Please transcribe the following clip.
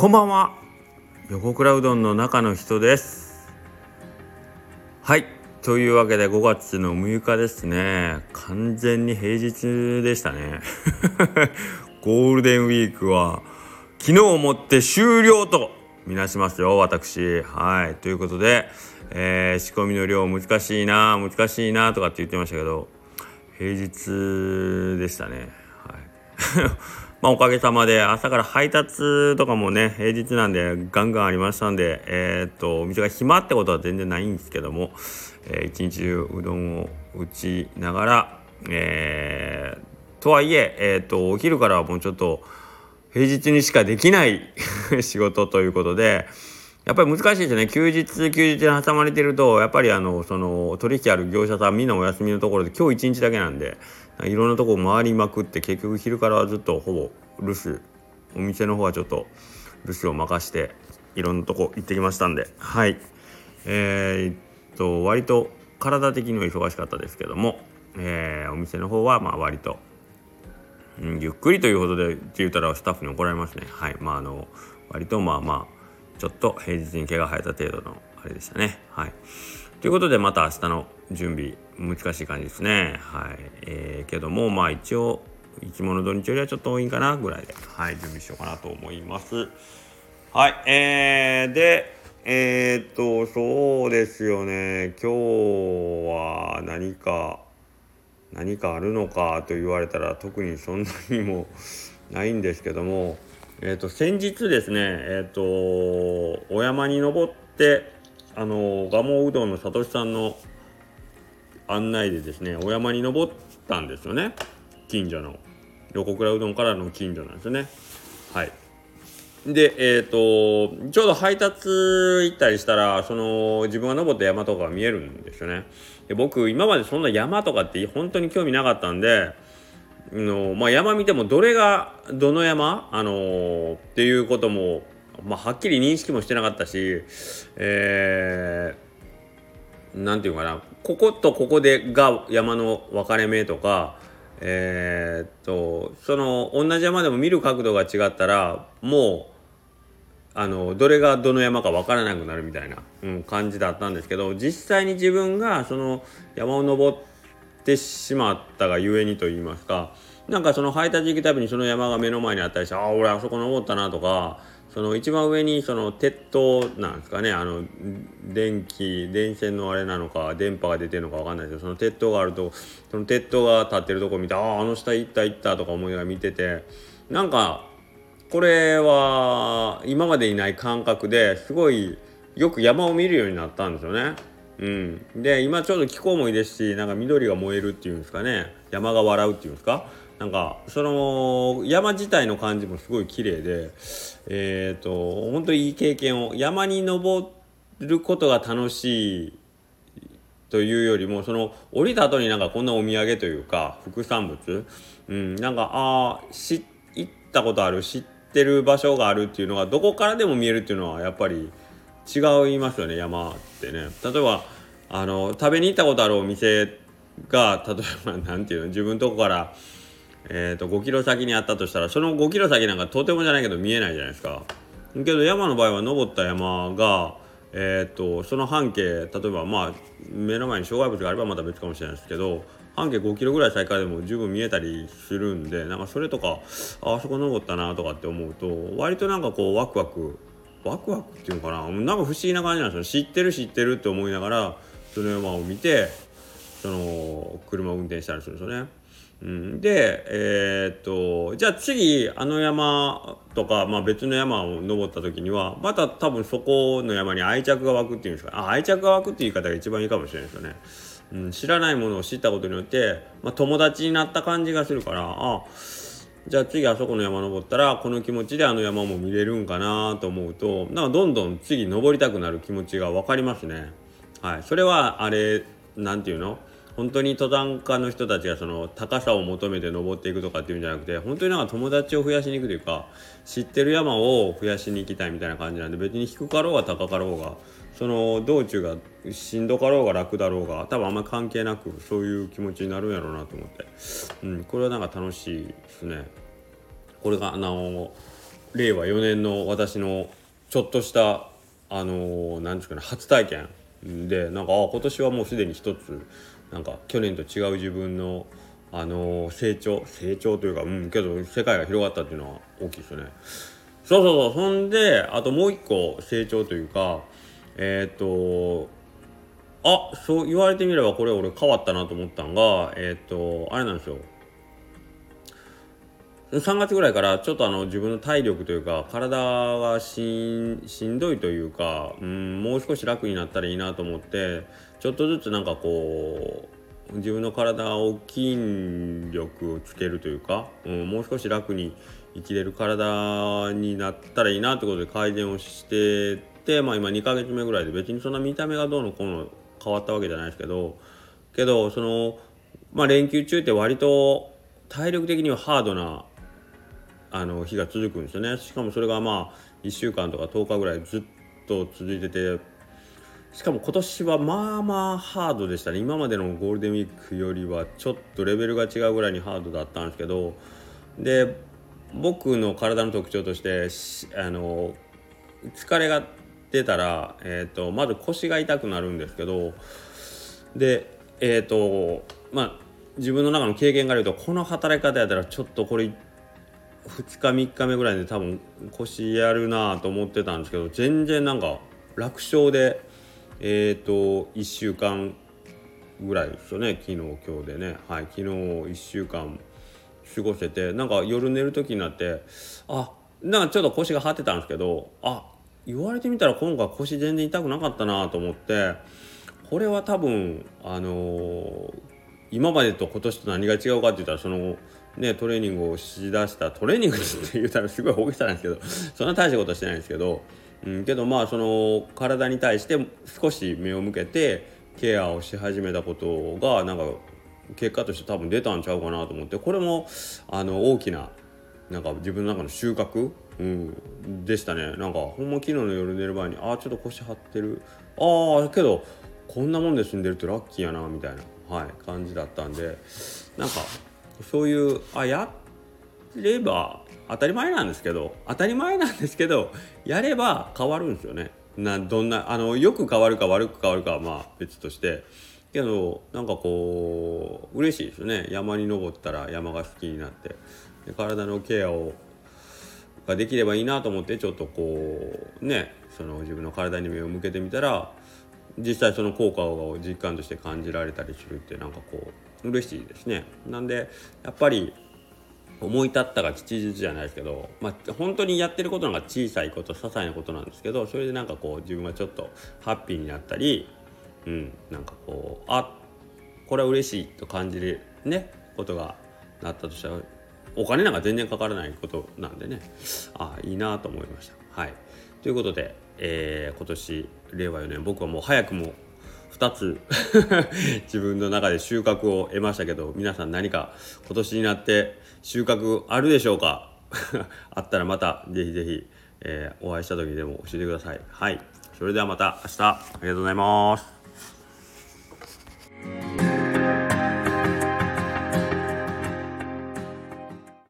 こんばんは。横倉うどんの中の人です。はい。というわけで5月の6日ですね。完全に平日でしたね。ゴールデンウィークは昨日をもって終了とみなしますよ私。はい。ということで、えー、仕込みの量難しいな難しいなとかって言ってましたけど平日でしたね。まあ、おかげさまで朝から配達とかもね平日なんでガンガンありましたんでえー、っとお店が暇ってことは全然ないんですけども、えー、一日中うどんを打ちながらえー、とはいええー、っとお昼からはもうちょっと平日にしかできない 仕事ということでやっぱり難しいですね。休日休日に挟まれてるとやっぱりあのその取引ある業者さんみんなお休みのところで今日一日だけなんでいろんなとこ回りまくって結局昼からはずっとほぼ留守お店の方はちょっと留守を任していろんなとこ行ってきましたんで。はい。えー、っと割と体的には忙しかったですけども、えー、お店の方はまあ割とうん、ゆっくりというほどでって言ったらスタッフに怒られますね。はい。まああの割とまあまあちょっと平日に毛が生えた程度のあれでしたね。はい。ということでまた明日の準備難しい感じですね。はい。えー、けどもまあ一応いつもの土日よりはちょっと多いんかなぐらいではい準備しようかなと思います。はい。えー、でえー、っとそうですよね。今日は何か何かあるのかと言われたら特にそんなにも ないんですけども、えー、と先日ですね、えー、とお山に登ってあの蒲生うどんのさとしさんの案内でですねお山に登ったんですよね。近所の。横倉うどんからの近所なんですよね。はい。でえっ、ー、とちょうど配達行ったりしたらその自分が登った山とかが見えるんですよね。で僕今までそんな山とかって本当に興味なかったんでの、まあ、山見てもどれがどの山、あのー、っていうことも、まあ、はっきり認識もしてなかったしえー、なんていうかな。こことここでが山の分かれ目とかえー、っとその同じ山でも見る角度が違ったらもうあのどれがどの山か分からなくなるみたいな、うん、感じだったんですけど実際に自分がその山を登ってしまったがゆえにと言いますかなんかその配達行くたびにその山が目の前にあったりしてああ俺あそこ登ったなとかその一番上にその鉄塔なんですかね。あの電気電線のあれなのか電波が出てるのか分かんないですけどその鉄塔があるとその鉄塔が立ってるとこ見てあああの下行った行ったとか思いながら見ててなんかこれは今までにない感覚ですごいよく山を見るようになったんですよね。うん、で今ちょうど気候もいいですしなんか緑が燃えるっていうんですかね。山が笑うっていうんですか。なんかその山自体の感じもすごい綺麗でえっ、ー、と本当にいい経験を山に登ることが楽しいというよりもその降りた後になんかこんなお土産というか副産物、うん、なんかああ行ったことある知ってる場所があるっていうのがどこからでも見えるっていうのはやっぱり違いますよね山ってね。例えばあの食べに行ったことあるお店が例えば何て言うの自分のとこからえーと、5キロ先にあったとしたらその5キロ先なんかとてもじゃないけど見えないじゃないですか。けど山の場合は登った山が、えーと、その半径例えばまあ目の前に障害物があればまた別かもしれないですけど半径5キロぐらい先からでも十分見えたりするんでなんかそれとかあそこ登ったなとかって思うと割となんかこうワクワクワクワクっていうのかな？なんか不思議な感じなんですよ知ってる知ってるって思いながらその山を見てその車を運転したりするんですよね。うん、でえー、っとじゃあ次あの山とか、まあ、別の山を登った時にはまた多分そこの山に愛着が湧くっていうんですかあ愛着が湧くっていう言い方が一番いいかもしれないですよね。うん、知らないものを知ったことによって、まあ、友達になった感じがするからあじゃあ次あそこの山登ったらこの気持ちであの山も見れるんかなと思うとなんかどんどん次登りたくなる気持ちが分かりますね。はい、それはあれなんていうの？本当に登山家の人たちがその高さを求めて登っていくとかっていうんじゃなくて本当になんか友達を増やしに行くというか知ってる山を増やしに行きたいみたいな感じなんで別に低かろうが高かろうがその道中がしんどかろうが楽だろうが多分あんまり関係なくそういう気持ちになるんやろうなと思って、うん、これはなんか楽しいですね。これがあの令和4年の私のちょっとしたあの何ですかね初体験でなんかあ今年はもうすでに一つなんか去年と違う自分のあの成長成長というかうんけど世界が広がったっていうのは大きいですよね。そうそうそう。そんであともう一個成長というかえっ、とあそう言われてみればこれ俺変わったなと思ったんがえっ、とあれなんですよ。3月ぐらいからちょっとあの自分の体力というか体がしんどいというか、うん、もう少し楽になったらいいなと思ってちょっとずつなんかこう自分の体を筋力をつけるというか、うん、もう少し楽に生きれる体になったらいいなってことで改善をしてて、まあ、今2ヶ月目ぐらいで別にそんな見た目がどうのこうの変わったわけじゃないですけどけどその、まあ、連休中って割と体力的にはハードなあの日が続くんですよね。しかもそれがまあ1週間とか10日ぐらいずっと続いててしかも今年はまあまあハードでしたね。今までのゴールデンウィークよりはちょっとレベルが違うぐらいにハードだったんですけど。で僕の体の特徴としてあの疲れが出たら、えーと、まず腰が痛くなるんですけど。でえっ、ー、とまあ自分の中の経験があるとこの働き方やったらちょっとこれ2日3日目ぐらいで多分腰やるなと思ってたんですけど全然なんか楽勝でえっ、ー、と1週間ぐらいですよね昨日今日でね。はい昨日1週間過ごせてなんか夜寝る時になってあなんかちょっと腰が張ってたんですけどあ言われてみたら今回腰全然痛くなかったなと思ってこれは多分あのー、今までと今年と何が違うかって言ったらそのねトレーニングをしだしたトレーニングって言ったらすごい大げさなんですけどそんな大したことしてないんですけど、うん、けどまあその体に対して少し目を向けてケアをし始めたことがなんか結果として多分出たんちゃうかなと思ってこれもあの大きななんか自分の中の収穫、うん、でしたね。なんかほんま昨日の夜寝る前にああちょっと腰張ってる。ああけどこんなもんで済んでるってラッキーやなみたいな、はい、感じだったんでなんかそういうあやっれば当たり前なんですけど当たり前なんですけどやれば変わるんですよね。などんなあのよく変わるか悪く変わるかはまあ別として。けどなんかこう嬉しいですよね。山に登ったら山が好きになって。で体のケアをができればいいなと思ってちょっとこうねその自分の体に目を向けてみたら実際その効果を実感として感じられたりするってなんかこう嬉しいですね。なんでやっぱり思い立ったが吉日じゃないですけど、まあ、本当にやってることなんか小さいこと些細なことなんですけどそれでなんかこう自分がちょっとハッピーになったり、うん、なんかこうあこれは嬉しいと感じるねことがなったとしたらお金なんか全然かからないことなんでねああいいなと思いました。はいということで、えー、今年令和4年僕はもう早くも2つ 自分の中で収穫を得ましたけど皆さん何か今年になって収穫あるでしょうか？あったらまた是非是非、え、お会いした時でも教えてください。はい。それではまた明日。ありがとうございます。